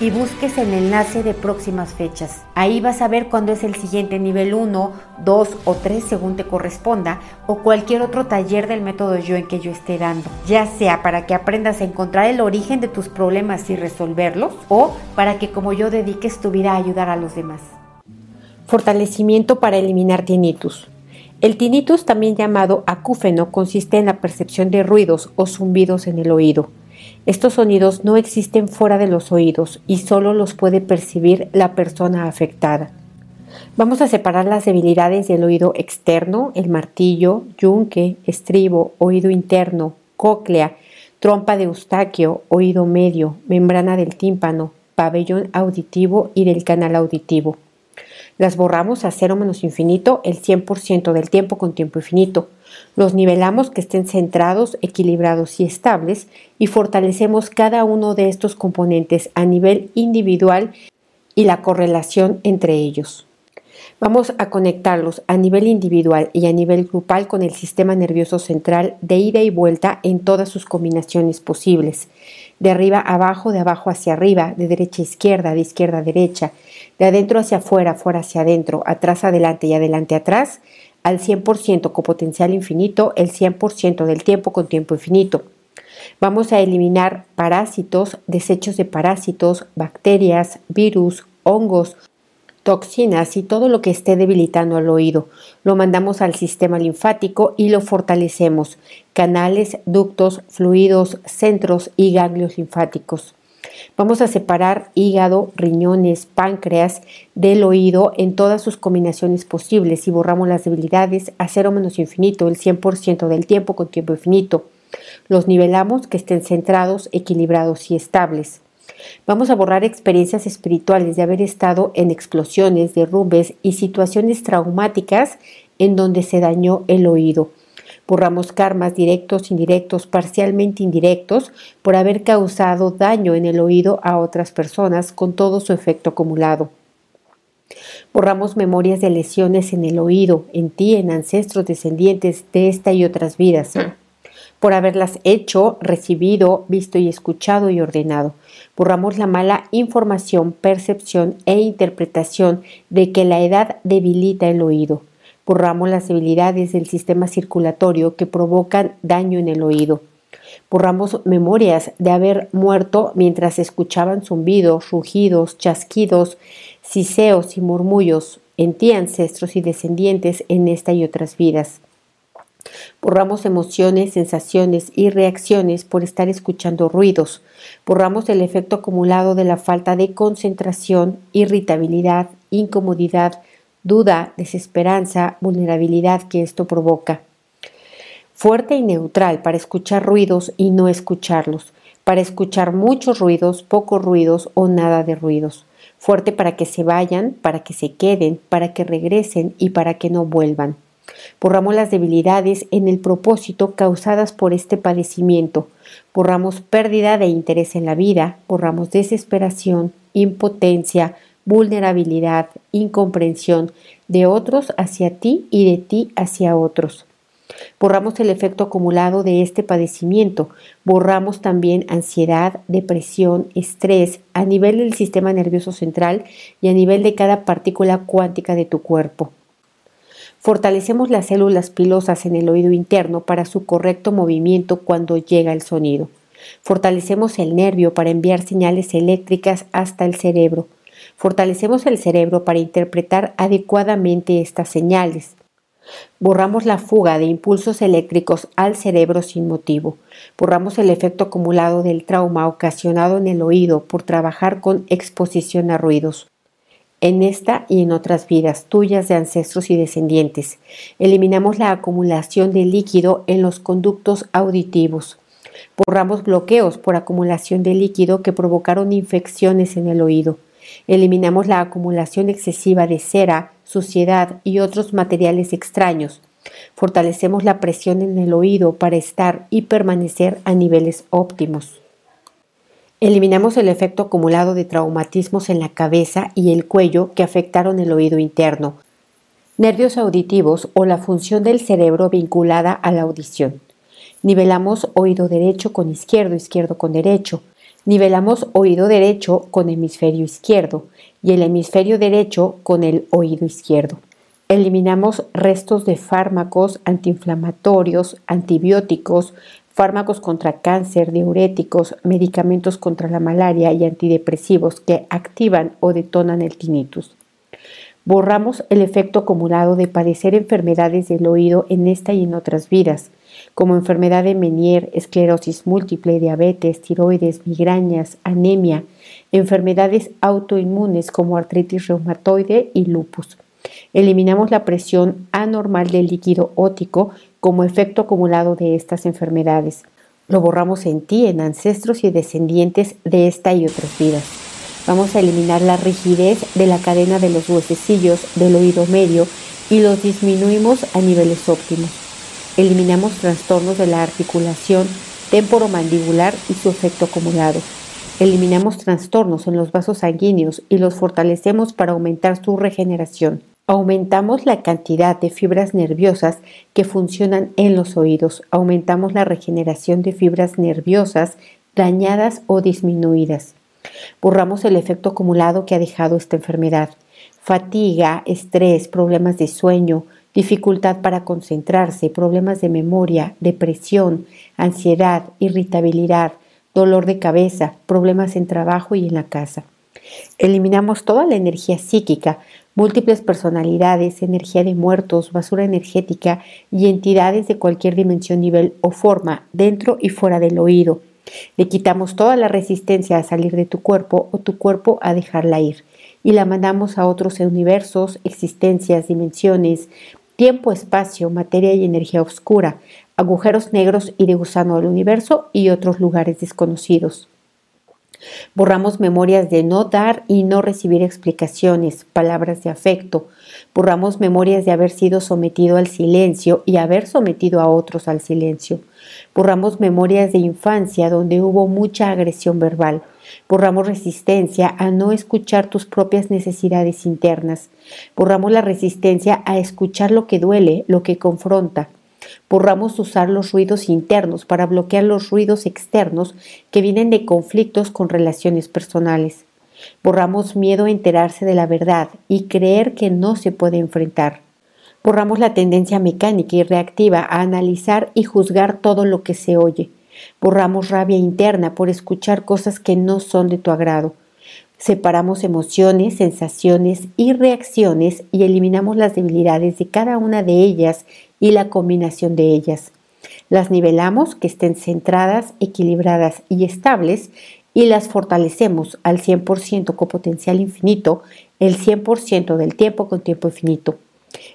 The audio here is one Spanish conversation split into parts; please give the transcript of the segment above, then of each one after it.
y busques el enlace de próximas fechas. Ahí vas a ver cuándo es el siguiente nivel 1, 2 o 3 según te corresponda o cualquier otro taller del método yo en que yo esté dando, ya sea para que aprendas a encontrar el origen de tus problemas y resolverlos o para que como yo dediques tu vida a ayudar a los demás. Fortalecimiento para eliminar tinnitus. El tinnitus, también llamado acúfeno, consiste en la percepción de ruidos o zumbidos en el oído. Estos sonidos no existen fuera de los oídos y solo los puede percibir la persona afectada. Vamos a separar las debilidades del oído externo, el martillo, yunque, estribo, oído interno, cóclea, trompa de eustaquio, oído medio, membrana del tímpano, pabellón auditivo y del canal auditivo. Las borramos a cero menos infinito el 100% del tiempo con tiempo infinito. Los nivelamos que estén centrados, equilibrados y estables y fortalecemos cada uno de estos componentes a nivel individual y la correlación entre ellos. Vamos a conectarlos a nivel individual y a nivel grupal con el sistema nervioso central de ida y vuelta en todas sus combinaciones posibles. De arriba a abajo, de abajo hacia arriba, de derecha a izquierda, de izquierda a derecha, de adentro hacia afuera, fuera hacia adentro, atrás adelante y adelante atrás, al 100% con potencial infinito, el 100% del tiempo con tiempo infinito. Vamos a eliminar parásitos, desechos de parásitos, bacterias, virus, hongos, toxinas y todo lo que esté debilitando al oído. Lo mandamos al sistema linfático y lo fortalecemos. Canales, ductos, fluidos, centros y ganglios linfáticos. Vamos a separar hígado, riñones, páncreas del oído en todas sus combinaciones posibles y borramos las debilidades a cero menos infinito, el 100% del tiempo con tiempo infinito. Los nivelamos que estén centrados, equilibrados y estables. Vamos a borrar experiencias espirituales de haber estado en explosiones, derrumbes y situaciones traumáticas en donde se dañó el oído. Borramos karmas directos, indirectos, parcialmente indirectos por haber causado daño en el oído a otras personas con todo su efecto acumulado. Borramos memorias de lesiones en el oído, en ti, en ancestros descendientes de esta y otras vidas por haberlas hecho, recibido, visto y escuchado y ordenado. Borramos la mala información, percepción e interpretación de que la edad debilita el oído. Borramos las debilidades del sistema circulatorio que provocan daño en el oído. Borramos memorias de haber muerto mientras escuchaban zumbidos, rugidos, chasquidos, siseos y murmullos en ti ancestros y descendientes en esta y otras vidas. Borramos emociones, sensaciones y reacciones por estar escuchando ruidos. Borramos el efecto acumulado de la falta de concentración, irritabilidad, incomodidad, duda, desesperanza, vulnerabilidad que esto provoca. Fuerte y neutral para escuchar ruidos y no escucharlos. Para escuchar muchos ruidos, pocos ruidos o nada de ruidos. Fuerte para que se vayan, para que se queden, para que regresen y para que no vuelvan. Borramos las debilidades en el propósito causadas por este padecimiento. Borramos pérdida de interés en la vida, borramos desesperación, impotencia, vulnerabilidad, incomprensión de otros hacia ti y de ti hacia otros. Borramos el efecto acumulado de este padecimiento. Borramos también ansiedad, depresión, estrés a nivel del sistema nervioso central y a nivel de cada partícula cuántica de tu cuerpo. Fortalecemos las células pilosas en el oído interno para su correcto movimiento cuando llega el sonido. Fortalecemos el nervio para enviar señales eléctricas hasta el cerebro. Fortalecemos el cerebro para interpretar adecuadamente estas señales. Borramos la fuga de impulsos eléctricos al cerebro sin motivo. Borramos el efecto acumulado del trauma ocasionado en el oído por trabajar con exposición a ruidos. En esta y en otras vidas tuyas de ancestros y descendientes, eliminamos la acumulación de líquido en los conductos auditivos. Borramos bloqueos por acumulación de líquido que provocaron infecciones en el oído. Eliminamos la acumulación excesiva de cera, suciedad y otros materiales extraños. Fortalecemos la presión en el oído para estar y permanecer a niveles óptimos. Eliminamos el efecto acumulado de traumatismos en la cabeza y el cuello que afectaron el oído interno, nervios auditivos o la función del cerebro vinculada a la audición. Nivelamos oído derecho con izquierdo, izquierdo con derecho. Nivelamos oído derecho con hemisferio izquierdo y el hemisferio derecho con el oído izquierdo. Eliminamos restos de fármacos antiinflamatorios, antibióticos, fármacos contra cáncer, diuréticos, medicamentos contra la malaria y antidepresivos que activan o detonan el tinnitus. Borramos el efecto acumulado de padecer enfermedades del oído en esta y en otras vidas, como enfermedad de Menier, esclerosis múltiple, diabetes, tiroides, migrañas, anemia, enfermedades autoinmunes como artritis reumatoide y lupus. Eliminamos la presión anormal del líquido ótico como efecto acumulado de estas enfermedades. Lo borramos en ti, en ancestros y descendientes de esta y otras vidas. Vamos a eliminar la rigidez de la cadena de los huesecillos del oído medio y los disminuimos a niveles óptimos. Eliminamos trastornos de la articulación temporomandibular y su efecto acumulado. Eliminamos trastornos en los vasos sanguíneos y los fortalecemos para aumentar su regeneración. Aumentamos la cantidad de fibras nerviosas que funcionan en los oídos. Aumentamos la regeneración de fibras nerviosas dañadas o disminuidas. Borramos el efecto acumulado que ha dejado esta enfermedad. Fatiga, estrés, problemas de sueño, dificultad para concentrarse, problemas de memoria, depresión, ansiedad, irritabilidad, dolor de cabeza, problemas en trabajo y en la casa. Eliminamos toda la energía psíquica múltiples personalidades, energía de muertos, basura energética y entidades de cualquier dimensión, nivel o forma, dentro y fuera del oído. Le quitamos toda la resistencia a salir de tu cuerpo o tu cuerpo a dejarla ir y la mandamos a otros universos, existencias, dimensiones, tiempo, espacio, materia y energía oscura, agujeros negros y de gusano del universo y otros lugares desconocidos. Borramos memorias de no dar y no recibir explicaciones, palabras de afecto. Borramos memorias de haber sido sometido al silencio y haber sometido a otros al silencio. Borramos memorias de infancia donde hubo mucha agresión verbal. Borramos resistencia a no escuchar tus propias necesidades internas. Borramos la resistencia a escuchar lo que duele, lo que confronta. Borramos usar los ruidos internos para bloquear los ruidos externos que vienen de conflictos con relaciones personales. Borramos miedo a enterarse de la verdad y creer que no se puede enfrentar. Borramos la tendencia mecánica y reactiva a analizar y juzgar todo lo que se oye. Borramos rabia interna por escuchar cosas que no son de tu agrado. Separamos emociones, sensaciones y reacciones y eliminamos las debilidades de cada una de ellas y la combinación de ellas. Las nivelamos que estén centradas, equilibradas y estables y las fortalecemos al 100% con potencial infinito, el 100% del tiempo con tiempo infinito.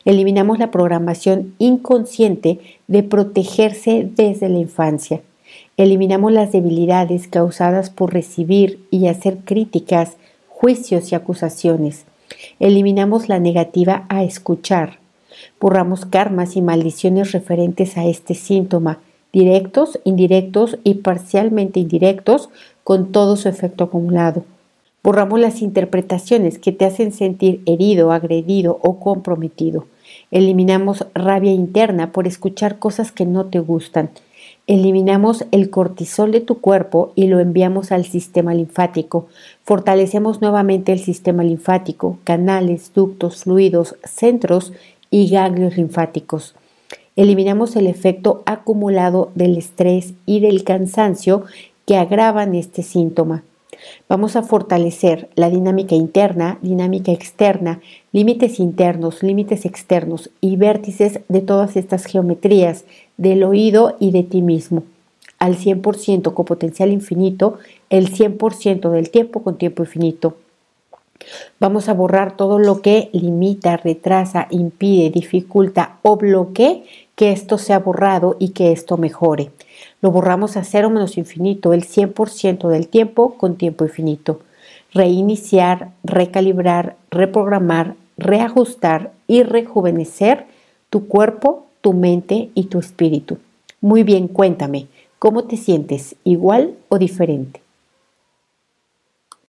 Eliminamos la programación inconsciente de protegerse desde la infancia. Eliminamos las debilidades causadas por recibir y hacer críticas, juicios y acusaciones. Eliminamos la negativa a escuchar. Borramos karmas y maldiciones referentes a este síntoma, directos, indirectos y parcialmente indirectos, con todo su efecto acumulado. Borramos las interpretaciones que te hacen sentir herido, agredido o comprometido. Eliminamos rabia interna por escuchar cosas que no te gustan. Eliminamos el cortisol de tu cuerpo y lo enviamos al sistema linfático. Fortalecemos nuevamente el sistema linfático, canales, ductos, fluidos, centros y ganglios linfáticos. Eliminamos el efecto acumulado del estrés y del cansancio que agravan este síntoma. Vamos a fortalecer la dinámica interna, dinámica externa, límites internos, límites externos y vértices de todas estas geometrías del oído y de ti mismo. Al 100% con potencial infinito, el 100% del tiempo con tiempo infinito. Vamos a borrar todo lo que limita, retrasa, impide, dificulta o bloquee que esto sea borrado y que esto mejore. Lo borramos a cero menos infinito el 100% del tiempo con tiempo infinito. Reiniciar, recalibrar, reprogramar, reajustar y rejuvenecer tu cuerpo, tu mente y tu espíritu. Muy bien, cuéntame, ¿cómo te sientes? ¿Igual o diferente?